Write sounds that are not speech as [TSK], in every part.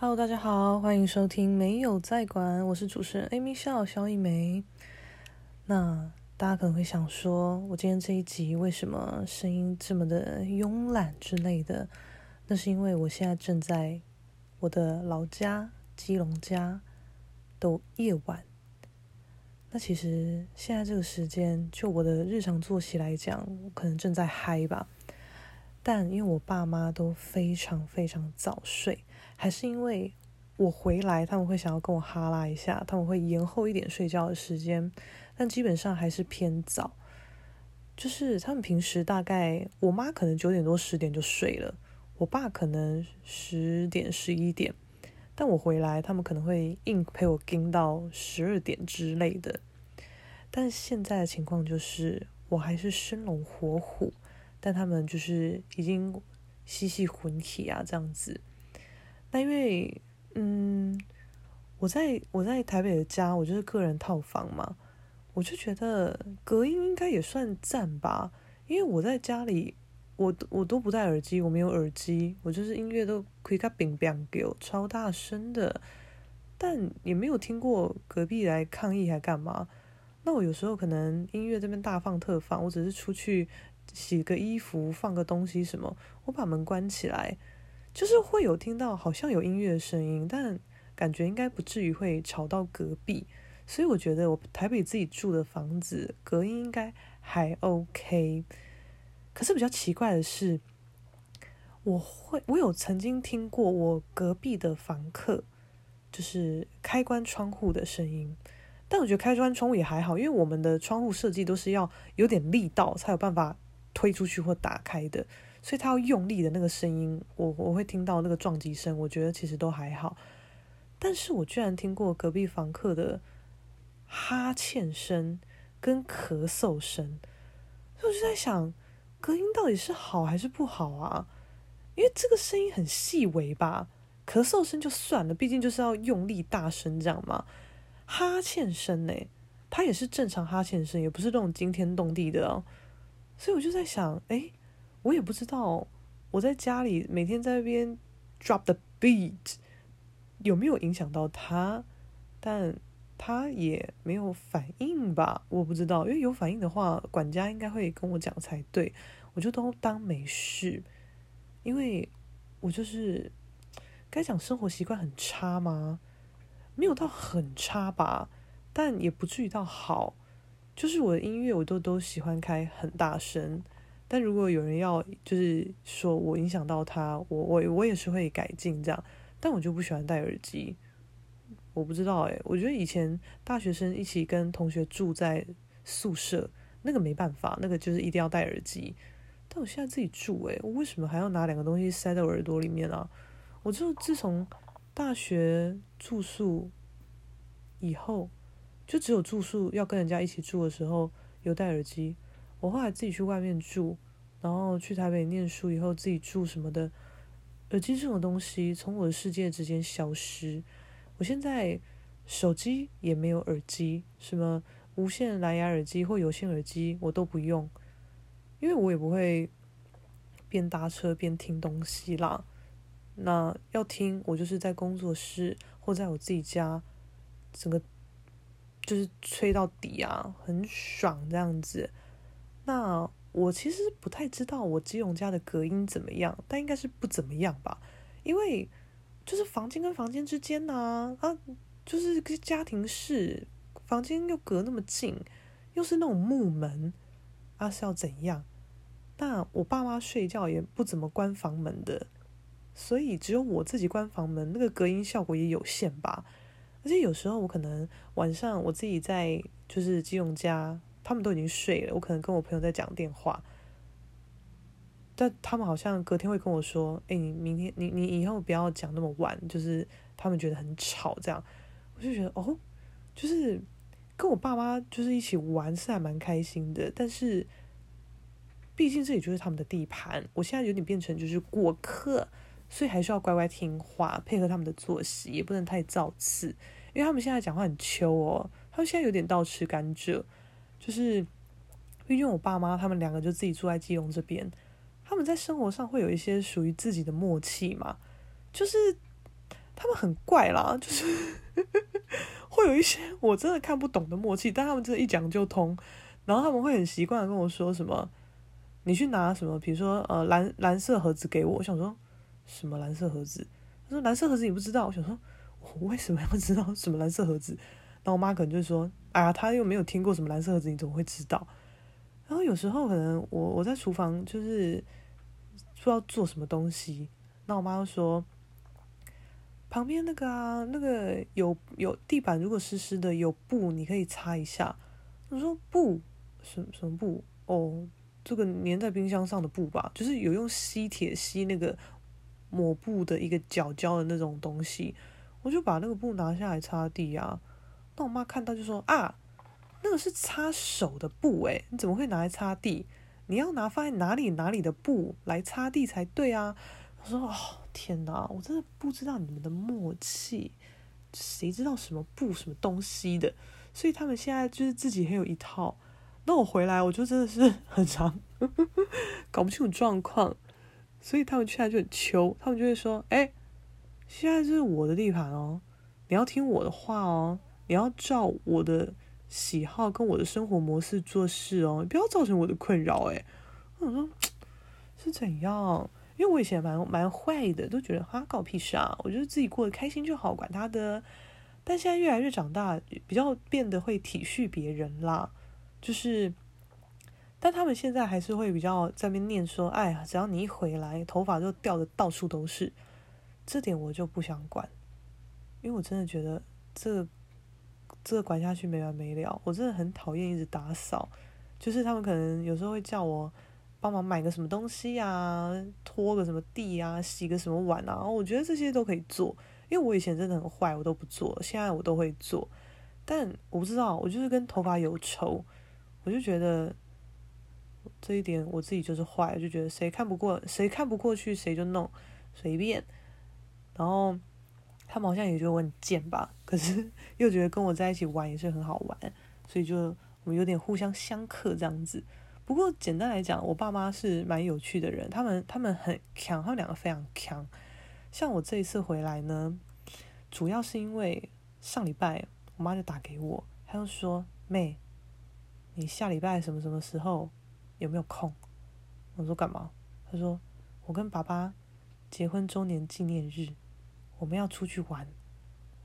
Hello，大家好，欢迎收听没有在管，我是主持人 Amy 笑萧一梅。那大家可能会想说，我今天这一集为什么声音这么的慵懒之类的？那是因为我现在正在我的老家基隆家的夜晚。那其实现在这个时间，就我的日常作息来讲，我可能正在嗨吧。但因为我爸妈都非常非常早睡，还是因为我回来，他们会想要跟我哈拉一下，他们会延后一点睡觉的时间，但基本上还是偏早。就是他们平时大概，我妈可能九点多十点就睡了，我爸可能十点十一点，但我回来，他们可能会硬陪我盯到十二点之类的。但现在的情况就是，我还是生龙活虎。但他们就是已经嬉戏魂体啊，这样子。那因为，嗯，我在我在台北的家，我就是个人套房嘛，我就觉得隔音应该也算赞吧。因为我在家里，我我都不戴耳机，我没有耳机，我就是音乐都可以开冰冰给我超大声的，但也没有听过隔壁来抗议还干嘛。那我有时候可能音乐这边大放特放，我只是出去。洗个衣服，放个东西什么，我把门关起来，就是会有听到好像有音乐的声音，但感觉应该不至于会吵到隔壁，所以我觉得我台北自己住的房子隔音应该还 OK。可是比较奇怪的是，我会我有曾经听过我隔壁的房客就是开关窗户的声音，但我觉得开关窗户也还好，因为我们的窗户设计都是要有点力道才有办法。推出去或打开的，所以他要用力的那个声音，我我会听到那个撞击声，我觉得其实都还好。但是我居然听过隔壁房客的哈欠声跟咳嗽声，所以我就在想，隔音到底是好还是不好啊？因为这个声音很细微吧，咳嗽声就算了，毕竟就是要用力大声这样嘛。哈欠声呢，它也是正常哈欠声，也不是那种惊天动地的哦。所以我就在想，哎，我也不知道我在家里每天在那边 drop the beat 有没有影响到他，但他也没有反应吧？我不知道，因为有反应的话，管家应该会跟我讲才对。我就都当没事，因为我就是该讲生活习惯很差吗？没有到很差吧，但也不至于到好。就是我的音乐，我都都喜欢开很大声，但如果有人要就是说我影响到他，我我我也是会改进这样，但我就不喜欢戴耳机。我不知道哎、欸，我觉得以前大学生一起跟同学住在宿舍，那个没办法，那个就是一定要戴耳机。但我现在自己住哎、欸，我为什么还要拿两个东西塞到耳朵里面啊？我就自从大学住宿以后。就只有住宿要跟人家一起住的时候有戴耳机，我后来自己去外面住，然后去台北念书以后自己住什么的，耳机这种东西从我的世界之间消失。我现在手机也没有耳机，什么无线蓝牙耳机或有线耳机我都不用，因为我也不会边搭车边听东西啦。那要听我就是在工作室或在我自己家，整个。就是吹到底啊，很爽这样子。那我其实不太知道我基隆家的隔音怎么样，但应该是不怎么样吧。因为就是房间跟房间之间呢，啊，就是个家庭室，房间又隔那么近，又是那种木门，啊是要怎样？那我爸妈睡觉也不怎么关房门的，所以只有我自己关房门，那个隔音效果也有限吧。而且有时候我可能晚上我自己在就是基隆家，他们都已经睡了，我可能跟我朋友在讲电话，但他们好像隔天会跟我说：“哎，你明天你你以后不要讲那么晚，就是他们觉得很吵。”这样我就觉得哦，就是跟我爸妈就是一起玩是还蛮开心的，但是毕竟这里就是他们的地盘，我现在有点变成就是过客。所以还是要乖乖听话，配合他们的作息，也不能太造次，因为他们现在讲话很秋哦。他们现在有点倒吃甘蔗，就是毕竟我爸妈他们两个就自己住在基隆这边，他们在生活上会有一些属于自己的默契嘛。就是他们很怪啦，就是 [LAUGHS] 会有一些我真的看不懂的默契，但他们真的一讲就通。然后他们会很习惯的跟我说什么，你去拿什么，比如说呃蓝蓝色盒子给我。我想说什么蓝色盒子？他说蓝色盒子你不知道？我想说我为什么要知道什么蓝色盒子？然后我妈可能就说，哎呀，他又没有听过什么蓝色盒子，你怎么会知道？然后有时候可能我我在厨房就是不知道做什么东西，那我妈就说。旁边那个啊，那个有有地板，如果湿湿的，有布你可以擦一下。我说布什什么布？哦，这个粘在冰箱上的布吧，就是有用吸铁吸那个抹布的一个角胶的那种东西。我就把那个布拿下来擦地啊。那我妈看到就说啊，那个是擦手的布诶，你怎么会拿来擦地？你要拿放在哪里哪里的布来擦地才对啊。我说哦。天哪，我真的不知道你们的默契，谁知道什么布什么东西的？所以他们现在就是自己很有一套。那我回来，我就真的是很长 [LAUGHS] 搞不清楚状况，所以他们现在就很糗，他们就会说：“哎，现在是我的地盘哦，你要听我的话哦，你要照我的喜好跟我的生活模式做事哦，不要造成我的困扰。”哎，我说 [TSK] 是怎样？因为我以前蛮蛮坏的，都觉得哈，搞屁事啊！我觉得自己过得开心就好，管他的。但现在越来越长大，比较变得会体恤别人啦。就是，但他们现在还是会比较在那边念说：“哎呀，只要你一回来，头发就掉的到处都是。”这点我就不想管，因为我真的觉得这这个管下去没完没了。我真的很讨厌一直打扫，就是他们可能有时候会叫我。帮忙买个什么东西啊，拖个什么地啊，洗个什么碗啊，我觉得这些都可以做，因为我以前真的很坏，我都不做，现在我都会做。但我不知道，我就是跟头发有仇，我就觉得这一点我自己就是坏，就觉得谁看不过，谁看不过去，谁就弄，随便。然后他们好像也觉得我很贱吧，可是 [LAUGHS] 又觉得跟我在一起玩也是很好玩，所以就我们有点互相相克这样子。不过简单来讲，我爸妈是蛮有趣的人，他们他们很强，他们两个非常强。像我这一次回来呢，主要是因为上礼拜我妈就打给我，她就说：“妹，你下礼拜什么什么时候有没有空？”我说：“干嘛？”她说：“我跟爸爸结婚周年纪念日，我们要出去玩。”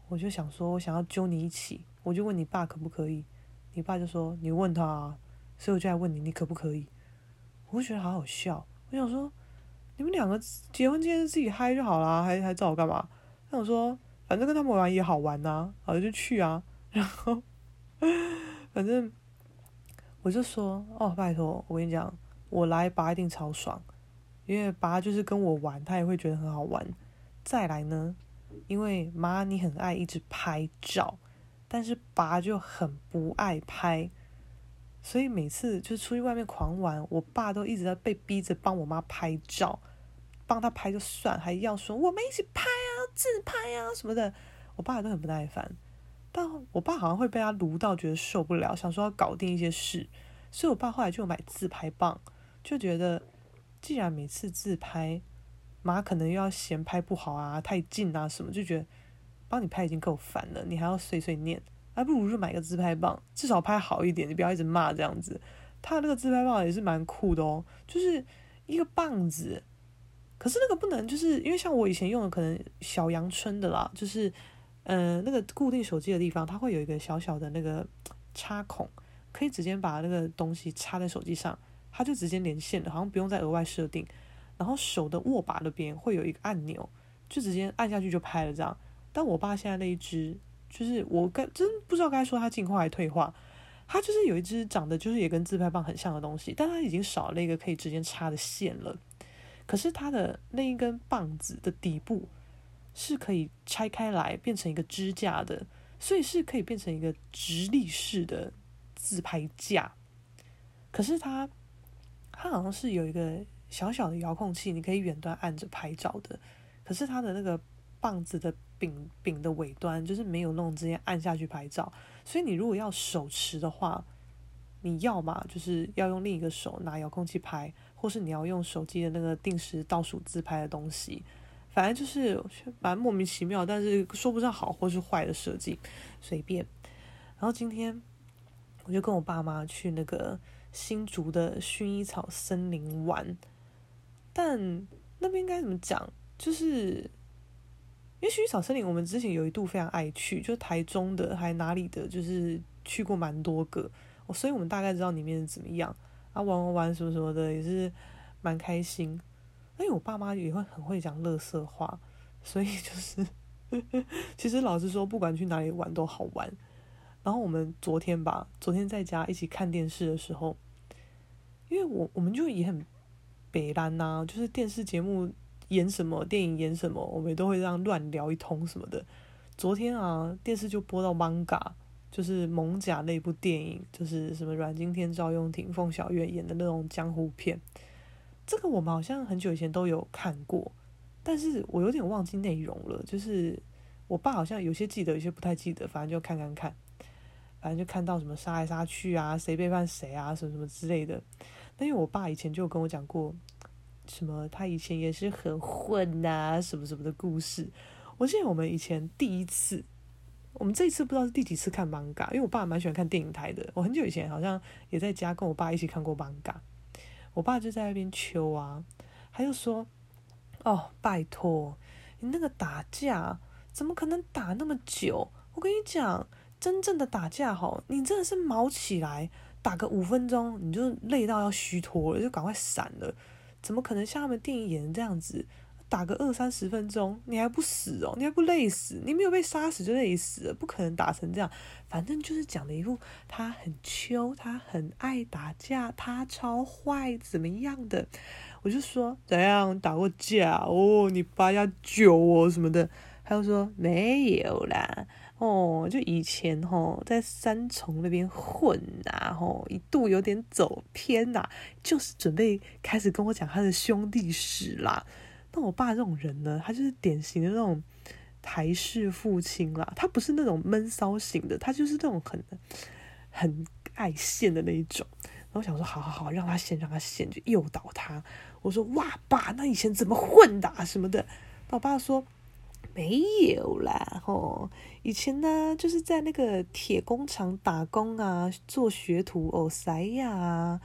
我就想说，我想要揪你一起，我就问你爸可不可以？你爸就说：“你问他啊。”所以我就来问你，你可不可以？我会觉得好好笑。我想说，你们两个结婚纪念日自己嗨就好啦，还还找我干嘛？那我说，反正跟他们玩也好玩呐，啊，好就去啊。[LAUGHS] 然后，反正我就说，哦，拜托，我跟你讲，我来爸一定超爽，因为爸就是跟我玩，他也会觉得很好玩。再来呢，因为妈你很爱一直拍照，但是爸就很不爱拍。所以每次就是出去外面狂玩，我爸都一直在被逼着帮我妈拍照，帮他拍就算，还要说我们一起拍啊、自拍啊什么的，我爸都很不耐烦。但我爸好像会被他卢到，觉得受不了，想说要搞定一些事，所以我爸后来就买自拍棒，就觉得既然每次自拍，妈可能又要嫌拍不好啊、太近啊什么，就觉得帮你拍已经够烦了，你还要碎碎念。还不如就买个自拍棒，至少拍好一点，你不要一直骂这样子。他那个自拍棒也是蛮酷的哦，就是一个棒子，可是那个不能，就是因为像我以前用的可能小阳春的啦，就是呃那个固定手机的地方，它会有一个小小的那个插孔，可以直接把那个东西插在手机上，它就直接连线了，好像不用再额外设定。然后手的握把那边会有一个按钮，就直接按下去就拍了这样。但我爸现在那一只。就是我该真不知道该说它进化还退化，它就是有一只长得就是也跟自拍棒很像的东西，但它已经少了一个可以直接插的线了。可是它的那一根棒子的底部是可以拆开来变成一个支架的，所以是可以变成一个直立式的自拍架。可是它它好像是有一个小小的遥控器，你可以远端按着拍照的。可是它的那个棒子的。柄柄的尾端就是没有弄直接按下去拍照，所以你如果要手持的话，你要嘛就是要用另一个手拿遥控器拍，或是你要用手机的那个定时倒数自拍的东西。反正就是蛮莫名其妙，但是说不上好或是坏的设计，随便。然后今天我就跟我爸妈去那个新竹的薰衣草森林玩，但那边应该怎么讲？就是因为薰衣草森林，我们之前有一度非常爱去，就台中的还哪里的，就是去过蛮多个，所以我们大概知道里面怎么样啊，玩玩玩什么什么的也是蛮开心。因为我爸妈也会很会讲乐色话，所以就是，[LAUGHS] 其实老实说，不管去哪里玩都好玩。然后我们昨天吧，昨天在家一起看电视的时候，因为我我们就也很北兰呐，就是电视节目演什么，电影演什么，我们都会这样乱聊一通什么的。昨天啊，电视就播到《艋舺》，就是《艋舺》那部电影，就是什么阮经天、赵又廷、凤小岳演的那种江湖片。这个我们好像很久以前都有看过，但是我有点忘记内容了。就是我爸好像有些记得，有些不太记得，反正就看看看，反正就看到什么杀来杀去啊，谁背叛谁啊，什么什么之类的。那因为我爸以前就有跟我讲过，什么他以前也是很混呐、啊，什么什么的故事。我记得我们以前第一次，我们这一次不知道是第几次看艋舺，因为我爸蛮喜欢看电影台的。我很久以前好像也在家跟我爸一起看过艋舺。我爸就在那边求啊，他就说：“哦，拜托，你那个打架怎么可能打那么久？我跟你讲，真正的打架吼，你真的是毛起来打个五分钟，你就累到要虚脱了，就赶快闪了。怎么可能像他们电影演的这样子？”打个二三十分钟，你还不死哦？你还不累死？你没有被杀死就累死了，不可能打成这样。反正就是讲的一副他很秋，他很爱打架，他超坏，怎么样的？我就说怎样打过架哦？你八加九哦什么的？他就说没有啦，哦，就以前、哦、在三重那边混呐，吼一度有点走偏呐，就是准备开始跟我讲他的兄弟史啦。那我爸这种人呢，他就是典型的那种台式父亲啦。他不是那种闷骚型的，他就是那种很很爱现的那一种。然后我想说，好好好，让他现，让他现，就诱导他。我说，哇，爸，那以前怎么混的啊？什么的？那我爸说，没有啦，吼，以前呢，就是在那个铁工厂打工啊，做学徒哦，塞呀。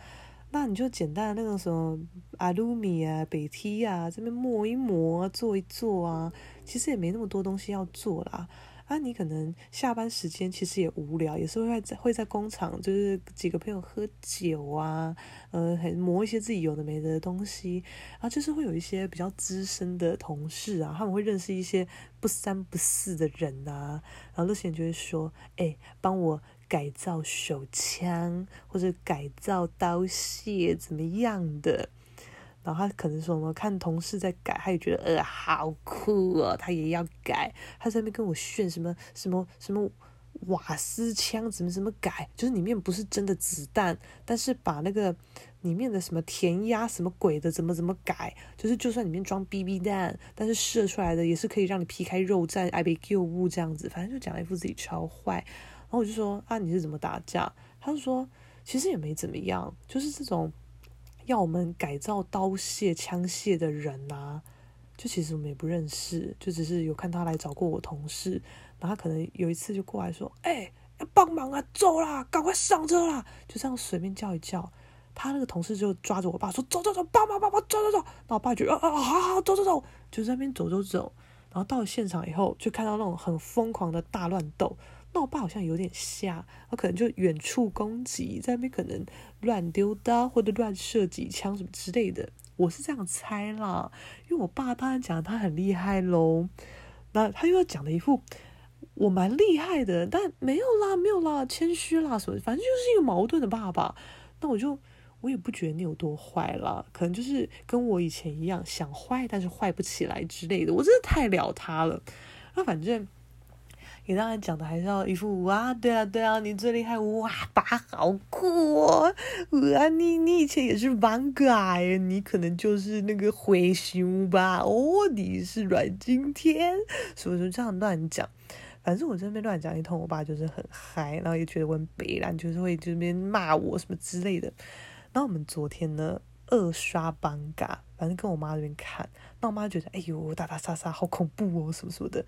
那你就简单的那种什么阿鲁米啊、北梯啊，这边磨一磨、做一做啊，其实也没那么多东西要做啦。啊，你可能下班时间其实也无聊，也是会在会在工厂，就是几个朋友喝酒啊，呃，还磨一些自己有的没的东西。啊，就是会有一些比较资深的同事啊，他们会认识一些不三不四的人啊，然后那些人就会说：“哎，帮我。”改造手枪或者改造刀械怎么样的？然后他可能说什么看同事在改，他也觉得呃好酷哦，他也要改。他在那边跟我炫什么什么什么瓦斯枪怎么怎么改，就是里面不是真的子弹，但是把那个里面的什么填压什么鬼的怎么怎么改，就是就算里面装 BB 弹，但是射出来的也是可以让你皮开肉绽、爱被救物这样子。反正就讲了一副自己超坏。然后我就说啊，你是怎么打架？他就说其实也没怎么样，就是这种要我们改造刀械、枪械的人啊，就其实我们也不认识，就只是有看他来找过我同事，然后可能有一次就过来说，哎、要帮忙啊，走啦，赶快上车啦，就这样随便叫一叫，他那个同事就抓着我爸说，走走走，帮忙帮忙，走走走，然后我爸就啊啊好好走走走，就在那边走走走，然后到了现场以后，就看到那种很疯狂的大乱斗。我爸好像有点瞎，他可能就远处攻击，在那边可能乱丢刀或者乱射几枪什么之类的，我是这样猜啦。因为我爸当然讲他很厉害喽，那他又要讲的一副我蛮厉害的，但没有啦，没有啦，谦虚啦什么，反正就是一个矛盾的爸爸。那我就我也不觉得你有多坏啦，可能就是跟我以前一样想坏，但是坏不起来之类的。我真的太了他了，那反正。你当然讲的还是要一副哇，对啊对啊，你最厉害哇，爸好酷哦，哇，你你以前也是艋舺，你可能就是那个灰熊吧？哦，你是阮经天，什么什么这样乱讲，反正我这边乱讲一通，我爸就是很嗨，然后也觉得我北烂，就是会这边骂我什么之类的。然后我们昨天呢二刷艋舺，反正跟我妈那边看，那我妈觉得哎呦打打杀杀好恐怖哦什么什么的，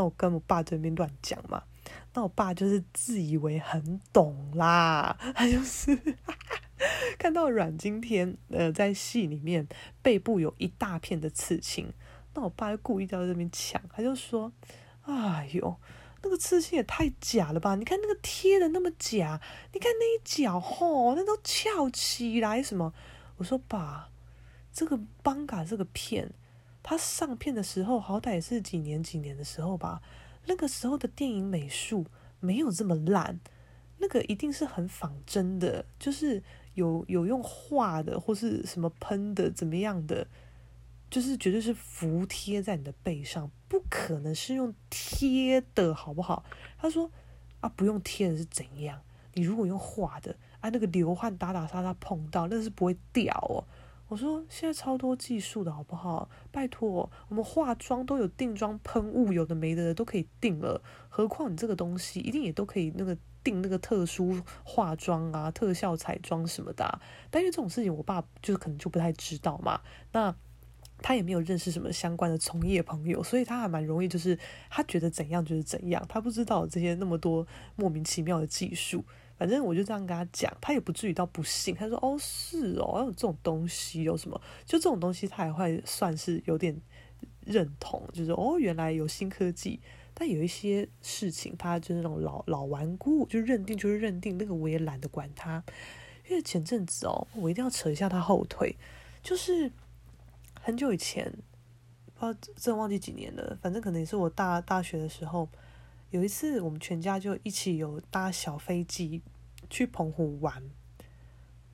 那我跟我爸这边乱讲嘛，那我爸就是自以为很懂啦，他就是 [LAUGHS] 看到阮经天呃在戏里面背部有一大片的刺青，那我爸就故意在这边抢，他就说，哎呦。那个刺青也太假了吧！你看那个贴的那么假，你看那一角吼，那都翘起来什么？我说爸，这个邦嘎这个片，它上片的时候好歹也是几年几年的时候吧？那个时候的电影美术没有这么烂，那个一定是很仿真的，就是有有用画的或是什么喷的怎么样的。就是绝对是服贴在你的背上，不可能是用贴的，好不好？他说啊，不用贴的是怎样？你如果用画的，啊，那个流汗打打杀杀碰到，那是不会掉哦。我说现在超多技术的好不好？拜托，我们化妆都有定妆喷雾，有的没的都可以定了，何况你这个东西一定也都可以那个定那个特殊化妆啊、特效彩妆什么的。但因为这种事情，我爸就是可能就不太知道嘛。那。他也没有认识什么相关的从业朋友，所以他还蛮容易，就是他觉得怎样就是怎样，他不知道这些那么多莫名其妙的技术。反正我就这样跟他讲，他也不至于到不信。他说：“哦，是哦，有这种东西，有什么？就这种东西，他也会算是有点认同，就是哦，原来有新科技。但有一些事情，他就是那种老老顽固，就认定就是认定。那个我也懒得管他，因为前阵子哦，我一定要扯一下他后腿，就是。”很久以前，不知道真忘记几年了。反正可能也是我大大学的时候，有一次我们全家就一起有搭小飞机去澎湖玩。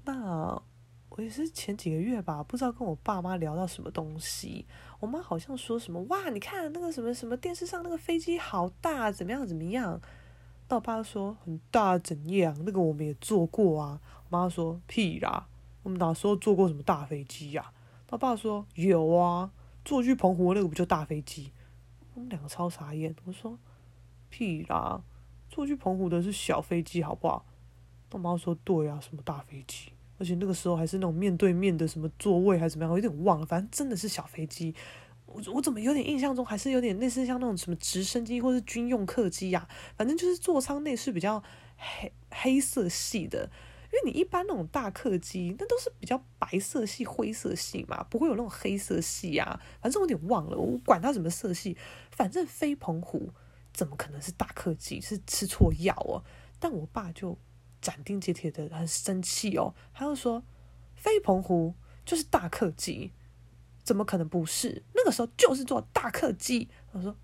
那我也是前几个月吧，不知道跟我爸妈聊到什么东西，我妈好像说什么哇，你看那个什么什么电视上那个飞机好大，怎么样怎么样？那我爸说很大怎样？那个我们也坐过啊。我妈说屁啦，我们哪时候坐过什么大飞机呀？他爸说有啊，坐去澎湖那个不就大飞机？我们两个超傻眼。我说屁啦，坐去澎湖的是小飞机，好不好？我妈说对啊，什么大飞机？而且那个时候还是那种面对面的什么座位还是怎么样？我有点忘了，反正真的是小飞机。我我怎么有点印象中还是有点类似像那种什么直升机或是军用客机呀？反正就是座舱内是比较黑黑色系的。因为你一般那种大客机，那都是比较白色系、灰色系嘛，不会有那种黑色系啊。反正我有点忘了，我管它什么色系，反正飞澎湖怎么可能是大客机？是吃错药哦。但我爸就斩钉截铁的很生气哦，他就说飞澎湖就是大客机，怎么可能不是？那个时候就是坐大客机。我说。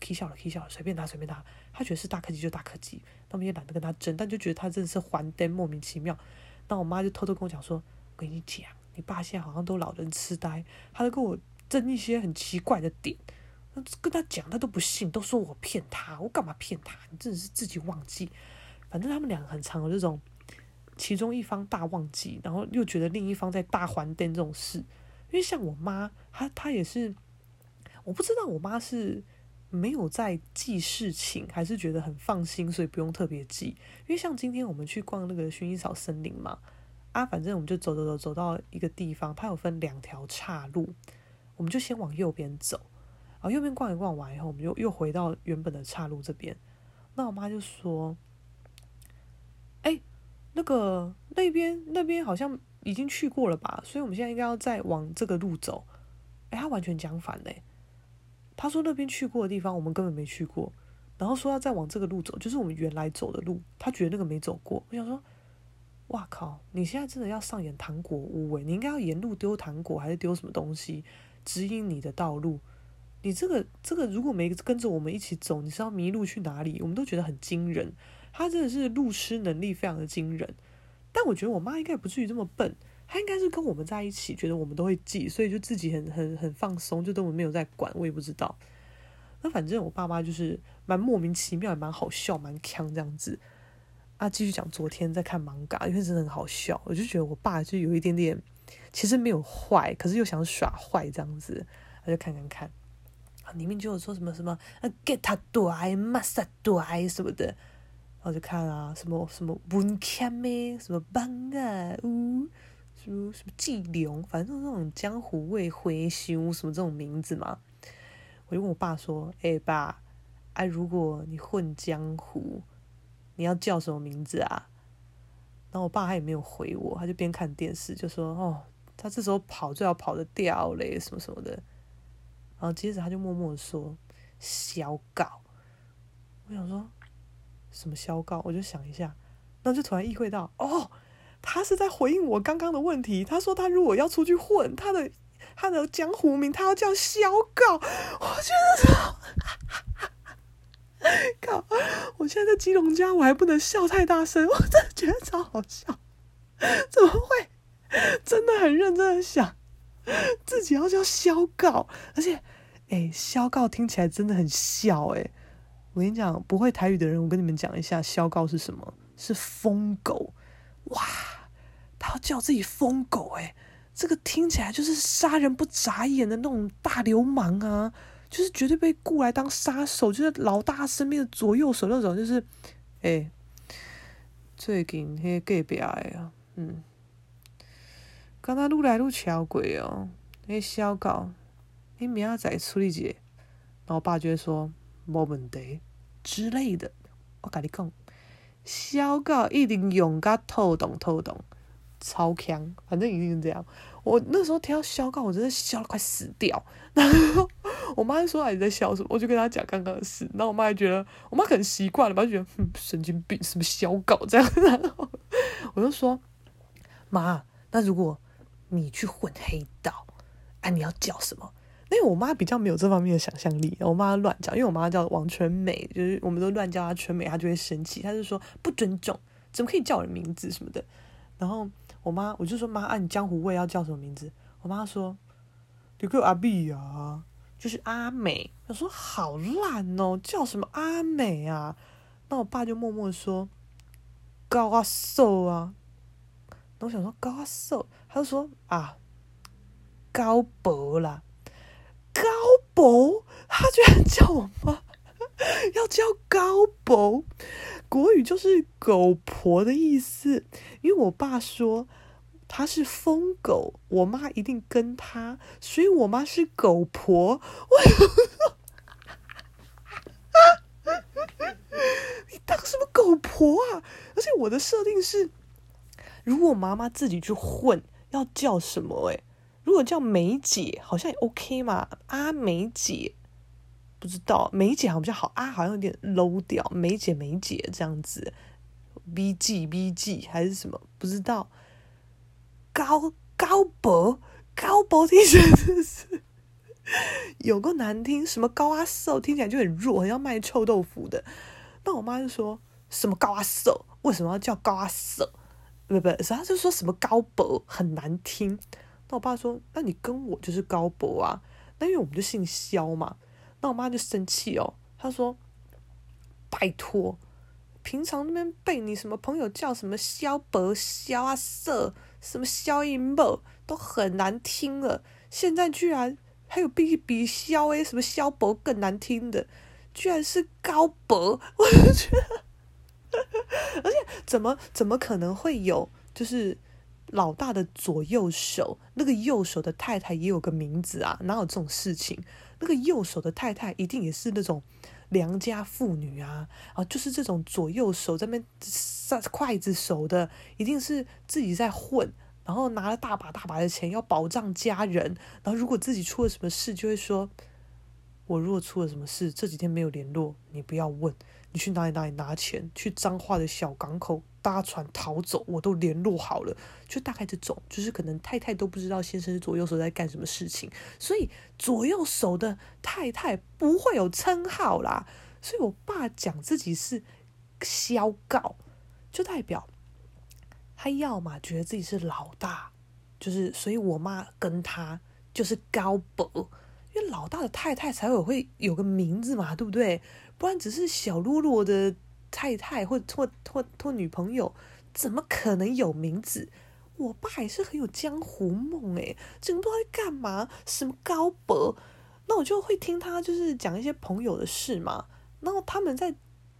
起笑了，起笑了，随便他，随便他。他觉得是大客机就大客机，他们也懒得跟他争，但就觉得他真的是还灯，莫名其妙。那我妈就偷偷跟我讲说：“我跟你讲，你爸现在好像都老人痴呆，他都跟我争一些很奇怪的点，跟他讲他都不信，都说我骗他，我干嘛骗他？你真的是自己忘记。反正他们两个很常有这种，其中一方大忘记，然后又觉得另一方在大还灯这种事。因为像我妈，她她也是，我不知道我妈是。没有在记事情，还是觉得很放心，所以不用特别记。因为像今天我们去逛那个薰衣草森林嘛，啊，反正我们就走走走走到一个地方，它有分两条岔路，我们就先往右边走，然后右边逛一逛完以后，我们就又回到原本的岔路这边。那我妈就说：“哎，那个那边那边好像已经去过了吧？所以我们现在应该要再往这个路走。”哎，她完全讲反嘞。他说那边去过的地方，我们根本没去过。然后说要再往这个路走，就是我们原来走的路。他觉得那个没走过。我想说，哇靠！你现在真的要上演糖果屋诶，你应该要沿路丢糖果，还是丢什么东西指引你的道路？你这个这个如果没跟着我们一起走，你是要迷路去哪里？我们都觉得很惊人。他真的是路痴能力非常的惊人。但我觉得我妈应该不至于这么笨。她应该是跟我们在一起，觉得我们都会记，所以就自己很很很放松，就都没有在管。我也不知道。那反正我爸妈就是蛮莫名其妙，也蛮好笑，蛮锵这样子。啊，继续讲昨天在看艋舺，因为真的很好笑。我就觉得我爸就有一点点，其实没有坏，可是又想耍坏这样子。我就看看看，里面就有说什么什么啊，get 他对，must 对什么的。然后就看啊，什么什么文谦咩，什么艋舺呜。什么什么季龙，反正那种江湖味回修什么这种名字嘛。我就问我爸说：“哎、爸，哎、如果你混江湖，你要叫什么名字啊？”然后我爸他也没有回我，他就边看电视就说：“哦，他这时候跑最好跑得掉嘞，什么什么的。”然后接着他就默默的说：“小告。”我想说什么小告，我就想一下，那就突然意会到，哦。他是在回应我刚刚的问题。他说他如果要出去混，他的他的江湖名他要叫小告。我觉得说，靠！我现在在基隆家，我还不能笑太大声，我真的觉得超好笑。怎么会？真的很认真的想自己要叫小告，而且，哎，小告听起来真的很笑哎。我跟你讲，不会台语的人，我跟你们讲一下，小告是什么？是疯狗。哇，他要叫自己疯狗哎，这个听起来就是杀人不眨眼的那种大流氓啊，就是绝对被雇来当杀手，就是老大身边的左右手那种，就是哎，最近那隔壁的啊，嗯，刚刚愈来愈巧鬼哦，那小狗，你明仔再处理一下，然后我爸就会说没问题之类的，我跟你讲。小狗一定勇敢透懂透懂，超强，反正一定是这样。我那时候听到小狗，我真的笑得快死掉。然后我妈就说：“你在笑什么？”我就跟她讲刚刚的事。然后我妈还觉得，我妈可能习惯了吧，就觉得哼，神经病，什么小狗这样。[LAUGHS] 然后我就说：“妈，那如果你去混黑道，啊，你要叫什么？”因为我妈比较没有这方面的想象力，我妈乱叫，因为我妈叫王春美，就是我们都乱叫她春美，她就会生气，她就说不尊重，怎么可以叫我的名字什么的。然后我妈我就说妈，按、啊、你江湖味要叫什么名字？我妈说你叫阿碧啊，就是阿美。我说好烂哦，叫什么阿美啊？那我爸就默默说高阿寿啊。那我想说高阿寿，他就说啊高博啦。高博，他居然叫我妈 [LAUGHS] 要叫高博，国语就是狗婆的意思。因为我爸说他是疯狗，我妈一定跟他，所以我妈是狗婆。我 [LAUGHS] 你当什么狗婆啊？而且我的设定是，如果妈妈自己去混，要叫什么？哎。如果叫梅姐，好像也 OK 嘛。阿梅姐，不知道梅姐好像比较好。啊，好像有点 low 掉。梅姐，梅姐这样子，B G B G 还是什么？不知道。高高博，高博听起来真的是有个难听。什么高阿瘦听起来就很弱，很像卖臭豆腐的。那我妈就说什么高阿瘦，为什么要叫高阿瘦？不不，然后就说什么高博很难听。我爸说：“那你跟我就是高博啊。”那因为我们就姓肖嘛。那我妈就生气哦，她说：“拜托，平常那边被你什么朋友叫什么肖博、肖阿瑟、什么肖英博都很难听了，现在居然还有比比肖诶什么肖博更难听的，居然是高博，我就觉得，[LAUGHS] 而且怎么怎么可能会有就是。”老大的左右手，那个右手的太太也有个名字啊？哪有这种事情？那个右手的太太一定也是那种良家妇女啊！啊，就是这种左右手在那边撒刽子手的，一定是自己在混，然后拿了大把大把的钱要保障家人，然后如果自己出了什么事，就会说：“我如果出了什么事，这几天没有联络，你不要问，你去哪里哪里拿钱，去彰化的小港口。”搭船逃走，我都联络好了，就大概这种，就是可能太太都不知道先生左右手在干什么事情，所以左右手的太太不会有称号啦。所以我爸讲自己是小告，就代表他要么觉得自己是老大，就是所以我妈跟他就是高伯，因为老大的太太才会会有个名字嘛，对不对？不然只是小啰啰的。太太或或或或女朋友，怎么可能有名字？我爸也是很有江湖梦诶，整不知道在干嘛，什么高博，那我就会听他就是讲一些朋友的事嘛。然后他们在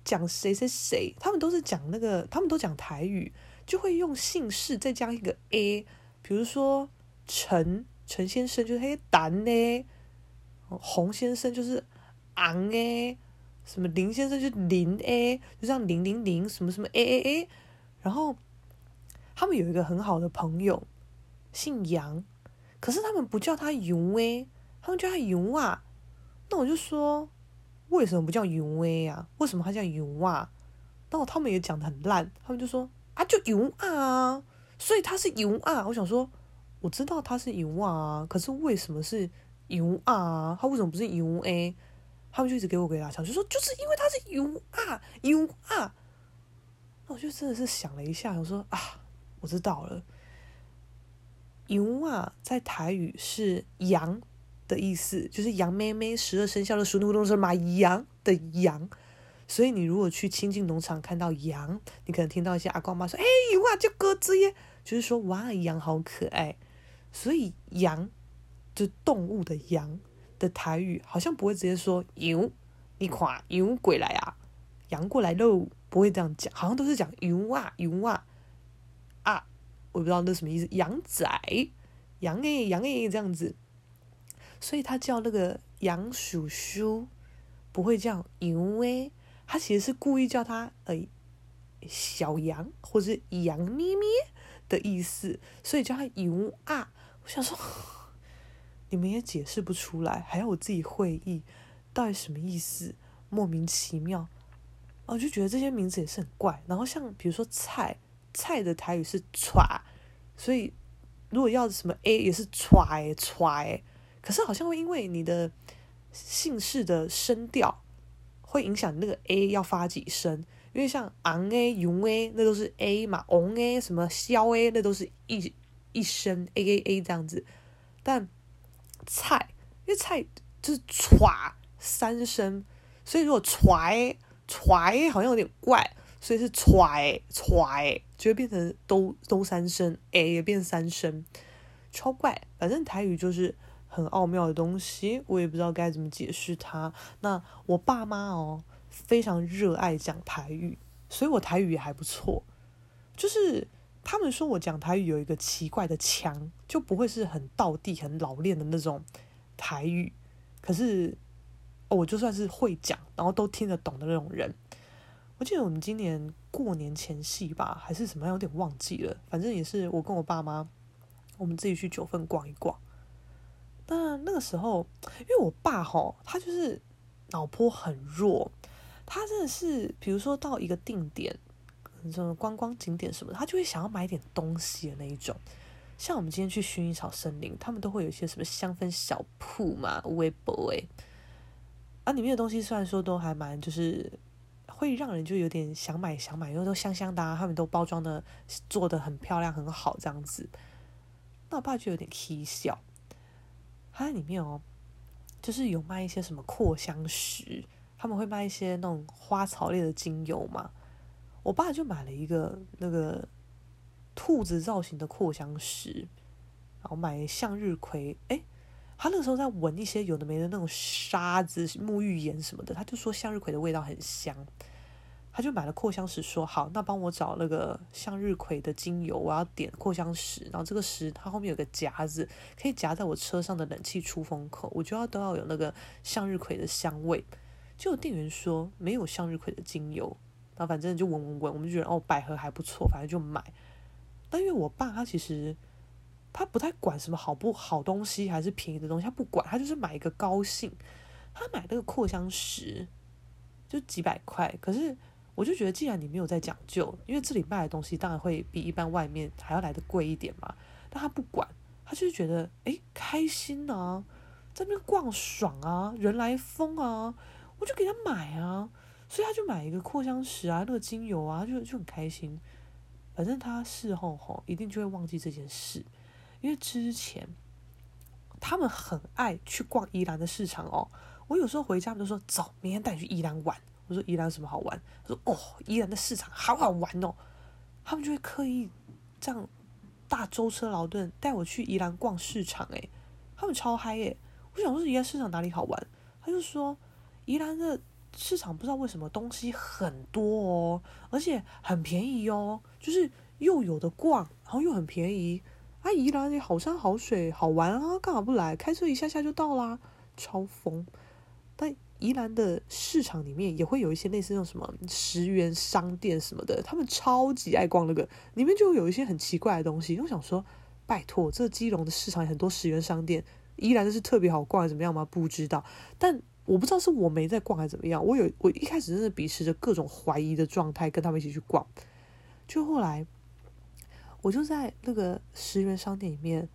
讲谁谁谁，他们都是讲那个，他们都讲台语，就会用姓氏再加一个 A，比如说陈陈先生就是黑蛋呢，洪先生就是昂诶，什么林先生就林诶，就像零零零什么什么 A A A，然后他们有一个很好的朋友姓杨，可是他们不叫他杨诶，他们叫他杨啊，那我就说为什么不叫杨诶啊？为什么他叫杨啊？然后他们也讲的很烂，他们就说啊就杨啊。所以他是油啊！我想说，我知道他是油啊，可是为什么是油啊？他为什么不是油 A？他们就一直给我给他讲，就说就是因为他是油啊，油啊。那我就真的是想了一下，我说啊，我知道了，油啊在台语是羊的意思，就是羊妹妹十二生肖的属兔动物是马羊的羊。所以你如果去亲近农场看到羊，你可能听到一些阿公妈说：“哎，哇，叫鸽子耶！”就是说，哇，羊好可爱。所以羊，就动物的羊的台语，好像不会直接说“羊”，你看羊鬼来啊，羊过来喽，不会这样讲，好像都是讲“羊啊，羊啊”啊，我不知道那什么意思，羊仔，羊诶，羊诶，这样子。所以他叫那个羊叔叔，不会叫羊诶。他其实是故意叫他呃小羊或者是羊咩咩的意思，所以叫他油啊。我想说，你们也解释不出来，还要我自己会意，到底什么意思？莫名其妙。我就觉得这些名字也是很怪。然后像比如说菜，菜的台语是歘，所以如果要什么 a 也是歘歘，可是好像会因为你的姓氏的声调。会影响那个 a 要发几声，因为像昂 a、勇 a 那都是 a 嘛，昂 a 什么萧 a 那都是一一声 a a a 这样子。但菜，因为菜就是歘三声，所以如果歘歘好像有点怪，所以是歘歘就会变成都都三声，a 也变三声，超怪。反正台语就是。很奥妙的东西，我也不知道该怎么解释它。那我爸妈哦，非常热爱讲台语，所以我台语也还不错。就是他们说我讲台语有一个奇怪的腔，就不会是很道地、很老练的那种台语。可是，我就算是会讲，然后都听得懂的那种人。我记得我们今年过年前夕吧，还是什么，有点忘记了。反正也是我跟我爸妈，我们自己去九份逛一逛。那那个时候，因为我爸吼，他就是脑波很弱，他真的是，比如说到一个定点，什么观光景点什么，他就会想要买点东西的那一种。像我们今天去薰衣草森林，他们都会有一些什么香氛小铺嘛，微博诶，啊，里面的东西虽然说都还蛮，就是会让人就有点想买想买，因为都香香的，他们都包装的做的很漂亮很好这样子。那我爸就有点起笑。它里面哦，就是有卖一些什么扩香石，他们会卖一些那种花草类的精油嘛。我爸就买了一个那个兔子造型的扩香石，然后买向日葵。诶，他那个时候在闻一些有的没的那种沙子、沐浴盐什么的，他就说向日葵的味道很香。他就买了扩香石，说好，那帮我找那个向日葵的精油，我要点扩香石。然后这个石它后面有个夹子，可以夹在我车上的冷气出风口，我就要都要有那个向日葵的香味。结果店员说没有向日葵的精油，然后反正就闻闻闻，我们就觉得哦百合还不错，反正就买。但因为我爸他其实他不太管什么好不好东西还是便宜的东西，他不管，他就是买一个高兴。他买那个扩香石就几百块，可是。我就觉得，既然你没有在讲究，因为这里卖的东西当然会比一般外面还要来得贵一点嘛。但他不管，他就是觉得，哎，开心啊，在那边逛爽啊，人来疯啊，我就给他买啊。所以他就买一个扩香石啊，那个精油啊，就就很开心。反正他事后吼一定就会忘记这件事，因为之前他们很爱去逛宜兰的市场哦。我有时候回家，他们就说走，明天带你去宜兰玩。我说宜兰什么好玩？他说哦，宜兰的市场好好玩哦。他们就会刻意这样大舟车劳顿带我去宜兰逛市场，诶，他们超嗨耶！我想说宜兰市场哪里好玩？他就说宜兰的市场不知道为什么东西很多哦，而且很便宜哦，就是又有的逛，然后又很便宜。啊，宜兰也好山好水，好玩啊，干嘛不来？开车一下下就到啦，超疯。但宜兰的市场里面也会有一些类似那种什么十元商店什么的，他们超级爱逛那个，里面就有一些很奇怪的东西。我想说，拜托，这基隆的市场很多十元商店，宜兰的是特别好逛，怎么样吗？不知道，但我不知道是我没在逛还是怎么样。我有，我一开始真的秉持着各种怀疑的状态跟他们一起去逛，就后来我就在那个十元商店里面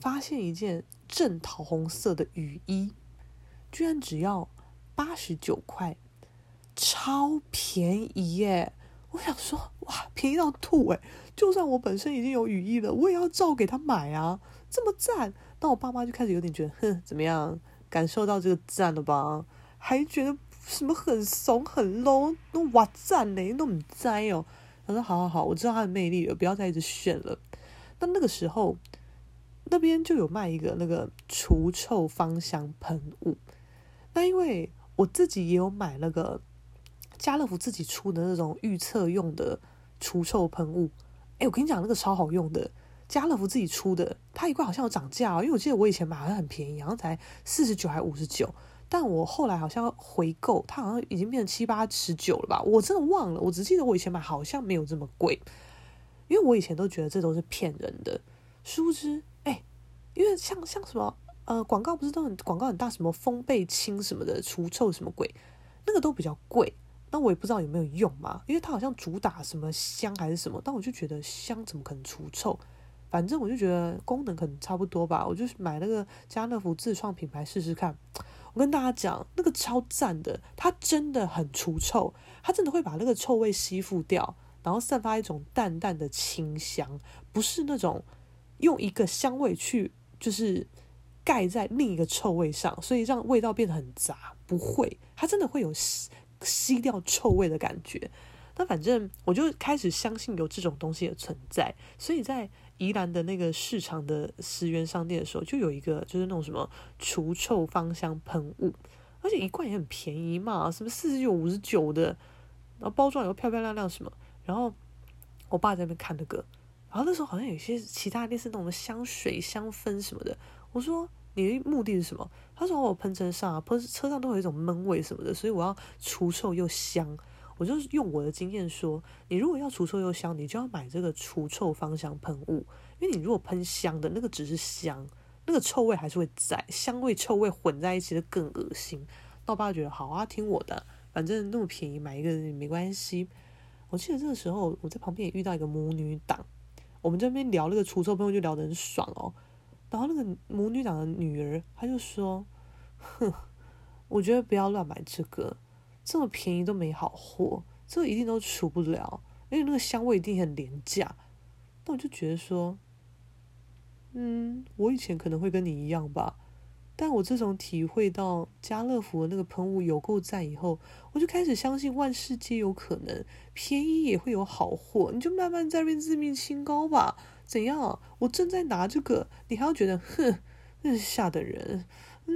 发现一件正桃红色的雨衣，居然只要。八十九块，超便宜耶！我想说，哇，便宜到吐诶，就算我本身已经有雨衣了，我也要照给他买啊！这么赞，那我爸妈就开始有点觉得，哼，怎么样？感受到这个赞了吧？还觉得什么很怂很 low，那哇赞呢，那么栽哦！他说，好好好，我知道他的魅力了，不要再一直炫了。那那个时候，那边就有卖一个那个除臭芳香喷雾，那因为。我自己也有买那个家乐福自己出的那种预测用的除臭喷雾，哎，我跟你讲，那个超好用的，家乐福自己出的，它一罐好像有涨价哦，因为我记得我以前买好像很便宜，好像才四十九还五十九，但我后来好像回购，它好像已经变成七八十九了吧，我真的忘了，我只记得我以前买好像没有这么贵，因为我以前都觉得这都是骗人的，殊不知，哎，因为像像什么。呃，广告不是都很广告很大，什么风倍清什么的除臭什么鬼，那个都比较贵。那我也不知道有没有用嘛，因为它好像主打什么香还是什么，但我就觉得香怎么可能除臭？反正我就觉得功能可能差不多吧，我就是买那个家乐福自创品牌试试看。我跟大家讲，那个超赞的，它真的很除臭，它真的会把那个臭味吸附掉，然后散发一种淡淡的清香，不是那种用一个香味去就是。盖在另一个臭味上，所以让味道变得很杂。不会，它真的会有吸吸掉臭味的感觉。那反正我就开始相信有这种东西的存在。所以在宜兰的那个市场的十元商店的时候，就有一个就是那种什么除臭芳香喷雾，而且一罐也很便宜嘛，什么四十九、五十九的，然后包装又漂漂亮亮什么。然后我爸在那边看那个，然后那时候好像有些其他类似那种香水、香氛什么的。我说。你的目的是什么？他说我喷车上啊，喷车上都有一种闷味什么的，所以我要除臭又香。我就是用我的经验说，你如果要除臭又香，你就要买这个除臭芳香喷雾，因为你如果喷香的那个只是香，那个臭味还是会在，香味臭味混在一起的更恶心。那我爸觉得好啊，听我的，反正那么便宜，买一个也没关系。我记得这个时候我在旁边也遇到一个母女档，我们这边聊那个除臭喷雾就聊得很爽哦。然后那个母女档的女儿，她就说：“哼，我觉得不要乱买这个，这么便宜都没好货，这个一定都除不了，因为那个香味一定很廉价。”那我就觉得说，嗯，我以前可能会跟你一样吧。但我自从体会到家乐福那个喷雾有够赞以后，我就开始相信万事皆有可能，便宜也会有好货。你就慢慢在那边自命清高吧。怎样？我正在拿这个，你还要觉得哼，那是吓的人，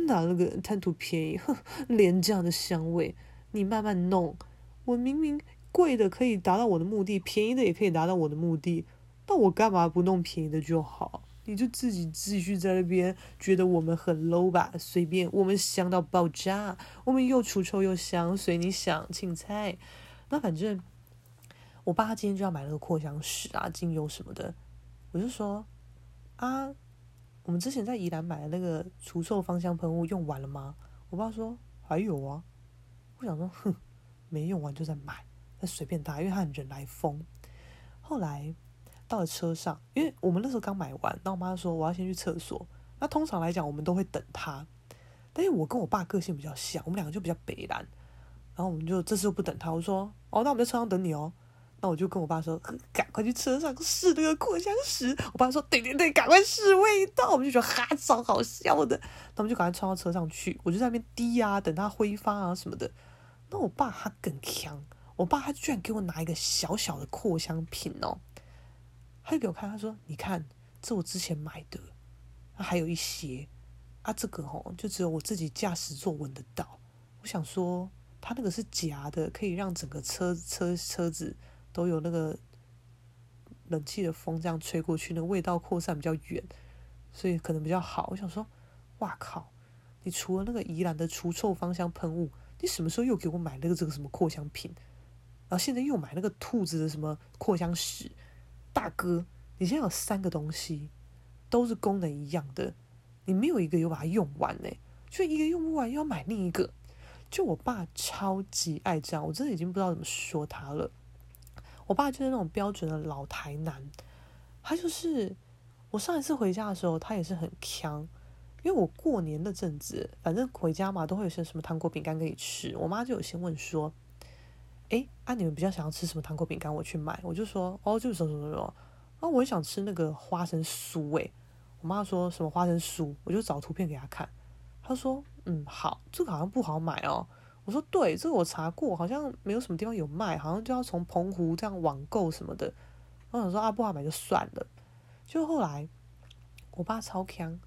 拿那个贪图便宜，哼，廉价的香味，你慢慢弄。我明明贵的可以达到我的目的，便宜的也可以达到我的目的，那我干嘛不弄便宜的就好？你就自己继续在那边觉得我们很 low 吧，随便，我们香到爆炸，我们又除臭又香，随你想，青菜。那反正我爸今天就要买那个扩香石啊，精油什么的，我就说啊，我们之前在宜兰买的那个除臭芳香喷雾用完了吗？我爸说还有啊，我想说哼，没用完就再买，那随便他，因为他很人来疯。后来。到了车上，因为我们那时候刚买完，那我妈说我要先去厕所。那通常来讲，我们都会等她。但是我跟我爸个性比较像，我们两个就比较北烂。然后我们就这次又不等他，我说哦，那我们在车上等你哦。那我就跟我爸说，赶快去车上试那个扩香石。我爸说对对对，赶快试味道。我们就觉得哈超好笑的。那我们就赶快冲到车上去，我就在那边滴啊，等他挥发啊什么的。那我爸他更强，我爸他居然给我拿一个小小的扩香瓶哦。他就给我看，他说：“你看，这我之前买的，还有一些啊，这个哦，就只有我自己驾驶座闻得到。我想说，他那个是假的，可以让整个车车车子都有那个冷气的风这样吹过去，那味道扩散比较远，所以可能比较好。我想说，哇靠！你除了那个宜兰的除臭芳香喷雾，你什么时候又给我买那个这个什么扩香品？然后现在又买那个兔子的什么扩香石？大哥，你现在有三个东西，都是功能一样的，你没有一个有把它用完呢？就一个用不完又要买另一个。就我爸超级爱这样，我真的已经不知道怎么说他了。我爸就是那种标准的老台南，他就是我上一次回家的时候，他也是很锵。因为我过年那阵子，反正回家嘛，都会有些什么糖果饼干可以吃。我妈就有先问说：“哎，啊，你们比较想要吃什么糖果饼干？我去买。”我就说：“哦，就是什么什么什么。”啊，我也想吃那个花生酥。诶，我妈说什么花生酥？我就找图片给她看。她说：“嗯，好，这个好像不好买哦。”我说：“对，这个我查过，好像没有什么地方有卖，好像就要从澎湖这样网购什么的。”我想说啊，不好买就算了。就后来，我爸超锵。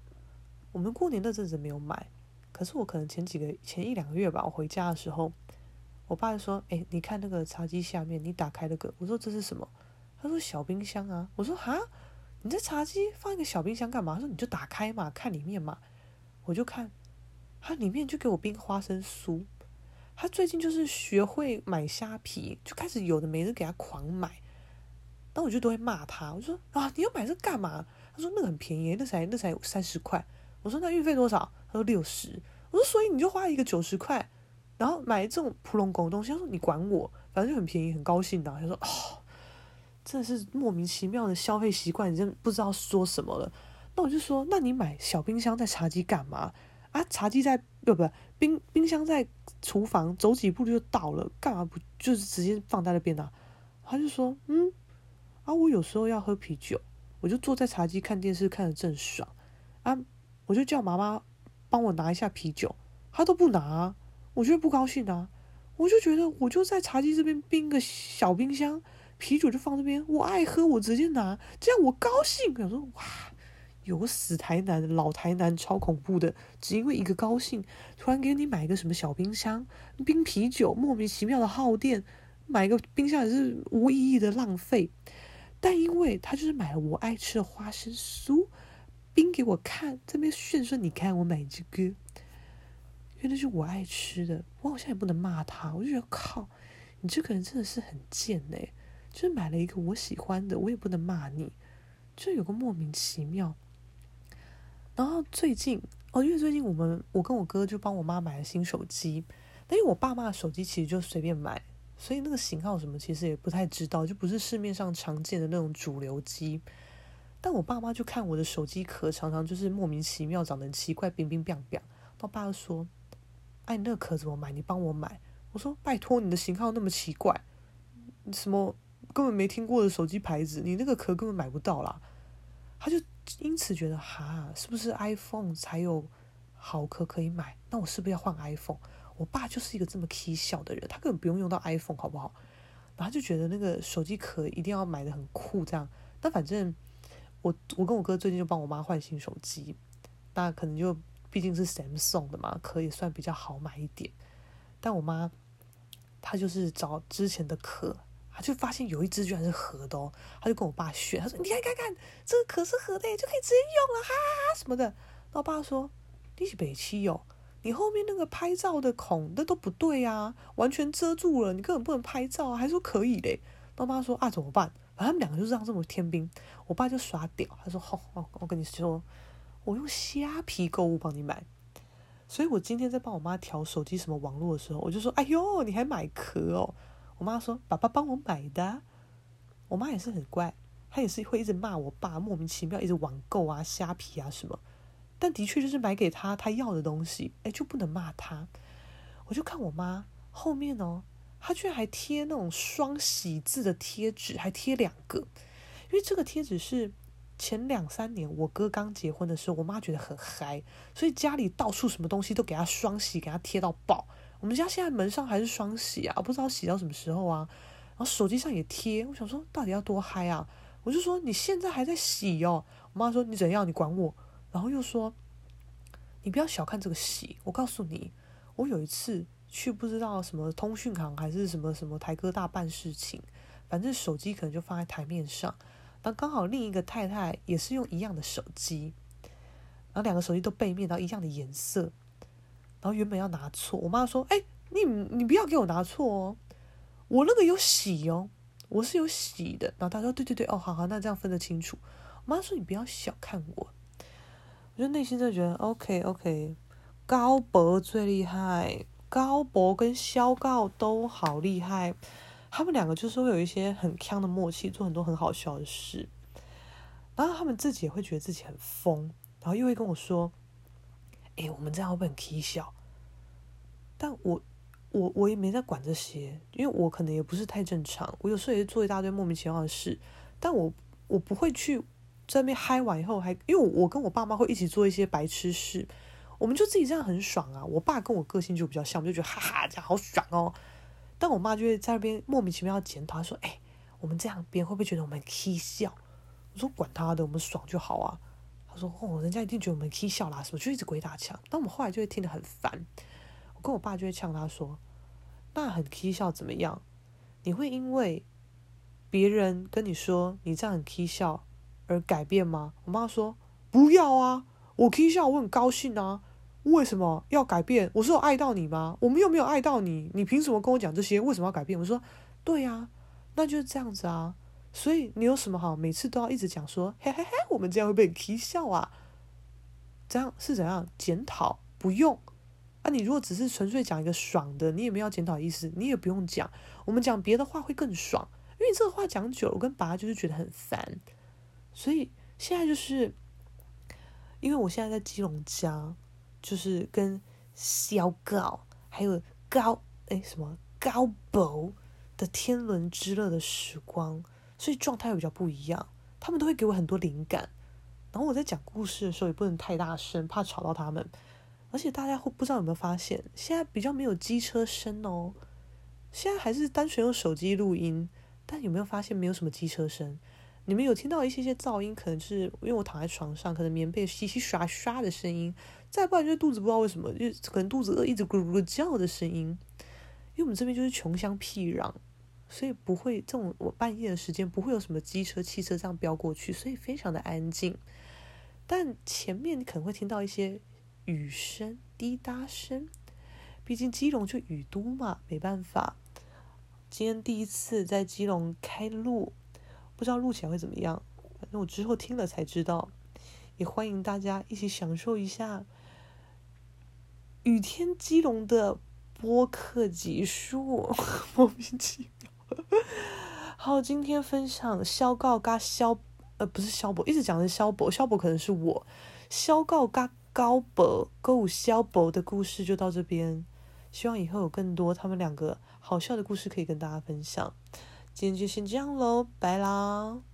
我们过年那阵子没有买，可是我可能前几个前一两个月吧，我回家的时候，我爸就说：“哎，你看那个茶几下面，你打开那个。”我说：“这是什么？”他说：“小冰箱啊。”我说：“哈，你在茶几放一个小冰箱干嘛？”他说：“你就打开嘛，看里面嘛。”我就看，他里面就给我冰花生酥。他最近就是学会买虾皮，就开始有的没的给他狂买。那我就都会骂他，我说：“啊，你要买这干嘛？”他说：“那个很便宜，那才那才三十块。”我说，那运费多少？他说六十。我说，所以你就花一个九十块，然后买这种普龙狗的东西。他说，你管我，反正就很便宜，很高兴的。他说哦，真的是莫名其妙的消费习惯，你真不知道说什么了。那我就说，那你买小冰箱在茶几干嘛啊？茶几在不不冰冰箱在厨房，走几步就到了，干嘛不就是直接放在那边呢？他就说嗯啊，我有时候要喝啤酒，我就坐在茶几看电视，看得正爽啊。我就叫妈妈帮我拿一下啤酒，她都不拿啊，我就不高兴啊。我就觉得我就在茶几这边冰个小冰箱，啤酒就放这边，我爱喝我直接拿，这样我高兴。我说哇，有个死台南老台南超恐怖的，只因为一个高兴，突然给你买一个什么小冰箱冰啤酒，莫名其妙的耗电，买个冰箱也是无意义的浪费。但因为他就是买了我爱吃的花生酥。冰给我看，这边炫说：“你看我买这个，因为那是我爱吃的。我好像也不能骂他，我就觉得靠，你这个人真的是很贱呢。就是买了一个我喜欢的，我也不能骂你，就有个莫名其妙。然后最近哦，因为最近我们我跟我哥就帮我妈买了新手机，但因为我爸妈的手机其实就随便买，所以那个型号什么其实也不太知道，就不是市面上常见的那种主流机。”但我爸妈就看我的手机壳，常常就是莫名其妙长得奇怪，冰冰冰冰。我爸就说：“哎，那个壳怎么买？你帮我买。”我说：“拜托，你的型号那么奇怪，什么根本没听过的手机牌子，你那个壳根本买不到啦。”他就因此觉得哈，是不是 iPhone 才有好壳可以买？那我是不是要换 iPhone？我爸就是一个这么起笑的人，他根本不用用到 iPhone，好不好？然后就觉得那个手机壳一定要买的很酷，这样。但反正。我我跟我哥最近就帮我妈换新手机，那可能就毕竟是 Samsung 的嘛，可以算比较好买一点。但我妈她就是找之前的壳，她就发现有一只居然是盒的哦，她就跟我爸炫，她说：“你看看看，这个壳是盒的，就可以直接用了，哈哈哈什么的。”那我爸说：“你是北七哦，你后面那个拍照的孔那都不对啊，完全遮住了，你根本不能拍照啊，还说可以嘞。”那我妈说：“啊，怎么办？”他们两个就这样这么天兵，我爸就耍屌，他说：“好、哦，我跟你说，我用虾皮购物帮你买。”所以，我今天在帮我妈调手机什么网络的时候，我就说：“哎呦，你还买壳哦？”我妈说：“爸爸帮我买的。”我妈也是很怪，她也是会一直骂我爸莫名其妙一直网购啊、虾皮啊什么。但的确就是买给他他要的东西，哎，就不能骂他。我就看我妈后面哦。他居然还贴那种双喜字的贴纸，还贴两个，因为这个贴纸是前两三年我哥刚结婚的时候，我妈觉得很嗨，所以家里到处什么东西都给他双喜，给他贴到爆。我们家现在门上还是双喜啊，不知道洗到什么时候啊。然后手机上也贴，我想说到底要多嗨啊？我就说你现在还在洗哦。我妈说你怎样？你管我？然后又说你不要小看这个喜，我告诉你，我有一次。去不知道什么通讯行还是什么什么台哥大办事情，反正手机可能就放在台面上，那刚好另一个太太也是用一样的手机，然后两个手机都背面，然后一样的颜色，然后原本要拿错，我妈说：“哎，你你不要给我拿错哦，我那个有洗哦，我是有洗的。”然后她说：“对对对，哦，好好，那这样分得清楚。”我妈说：“你不要小看我。”我就内心就觉得 OK OK，高博最厉害，高博跟萧告都好厉害。他们两个就是会有一些很强的默契，做很多很好笑的事，然后他们自己也会觉得自己很疯，然后又会跟我说：“哎、我们这样会不很起笑？”但我我我也没在管这些，因为我可能也不是太正常，我有时候也是做一大堆莫名其妙的事，但我我不会去在那边嗨完以后还，因为我跟我爸妈会一起做一些白痴事，我们就自己这样很爽啊。我爸跟我个性就比较像，我就觉得哈哈，这样好爽哦。但我妈就会在那边莫名其妙要检讨，她说：“哎、我们这样别人会不会觉得我们起笑？”我说：“管他的，我们爽就好啊。”她说：“哦，人家一定觉得我们起笑啦，什么就一直鬼打墙。”但我们后来就会听得很烦。我跟我爸就会呛他说：“那很起笑怎么样？你会因为别人跟你说你这样很起笑而改变吗？”我妈说：“不要啊，我起笑我很高兴啊。”为什么要改变？我是有爱到你吗？我们又没有爱到你，你凭什么跟我讲这些？为什么要改变？我说，对呀、那就是这样子啊。所以你有什么好每次都要一直讲说，嘿嘿嘿，我们这样会被你踢笑啊？这样是怎样检讨？不用啊。你如果只是纯粹讲一个爽的，你也没有检讨意思，你也不用讲。我们讲别的话会更爽，因为这个话讲久了，我跟爸就是觉得很烦。所以现在就是，因为我现在在基隆家。就是跟萧告还有高哎什么高博的天伦之乐的时光，所以状态比较不一样。他们都会给我很多灵感，然后我在讲故事的时候也不能太大声，怕吵到他们。而且大家会不知道有没有发现，现在比较没有机车声哦，现在还是单纯用手机录音，但有没有发现没有什么机车声？你们有听到一些些噪音，可能是因为我躺在床上，可能棉被洗洗刷刷的声音。再不然就是肚子不知道为什么，就可能肚子饿，一直咕噜咕叫的声音。因为我们这边就是穷乡僻壤，所以不会这种我半夜的时间不会有什么机车、汽车这样飙过去，所以非常的安静。但前面你可能会听到一些雨声、滴答声，毕竟基隆就雨都嘛，没办法。今天第一次在基隆开路，不知道录起来会怎么样，反正我之后听了才知道。也欢迎大家一起享受一下。雨天基隆的播客集数，[LAUGHS] 莫名其妙。好，今天分享萧告嘎萧，呃，不是萧博，一直讲的是萧博，萧博可能是我。萧告嘎高博，歌舞萧博的故事就到这边。希望以后有更多他们两个好笑的故事可以跟大家分享。今天就先这样喽，拜啦。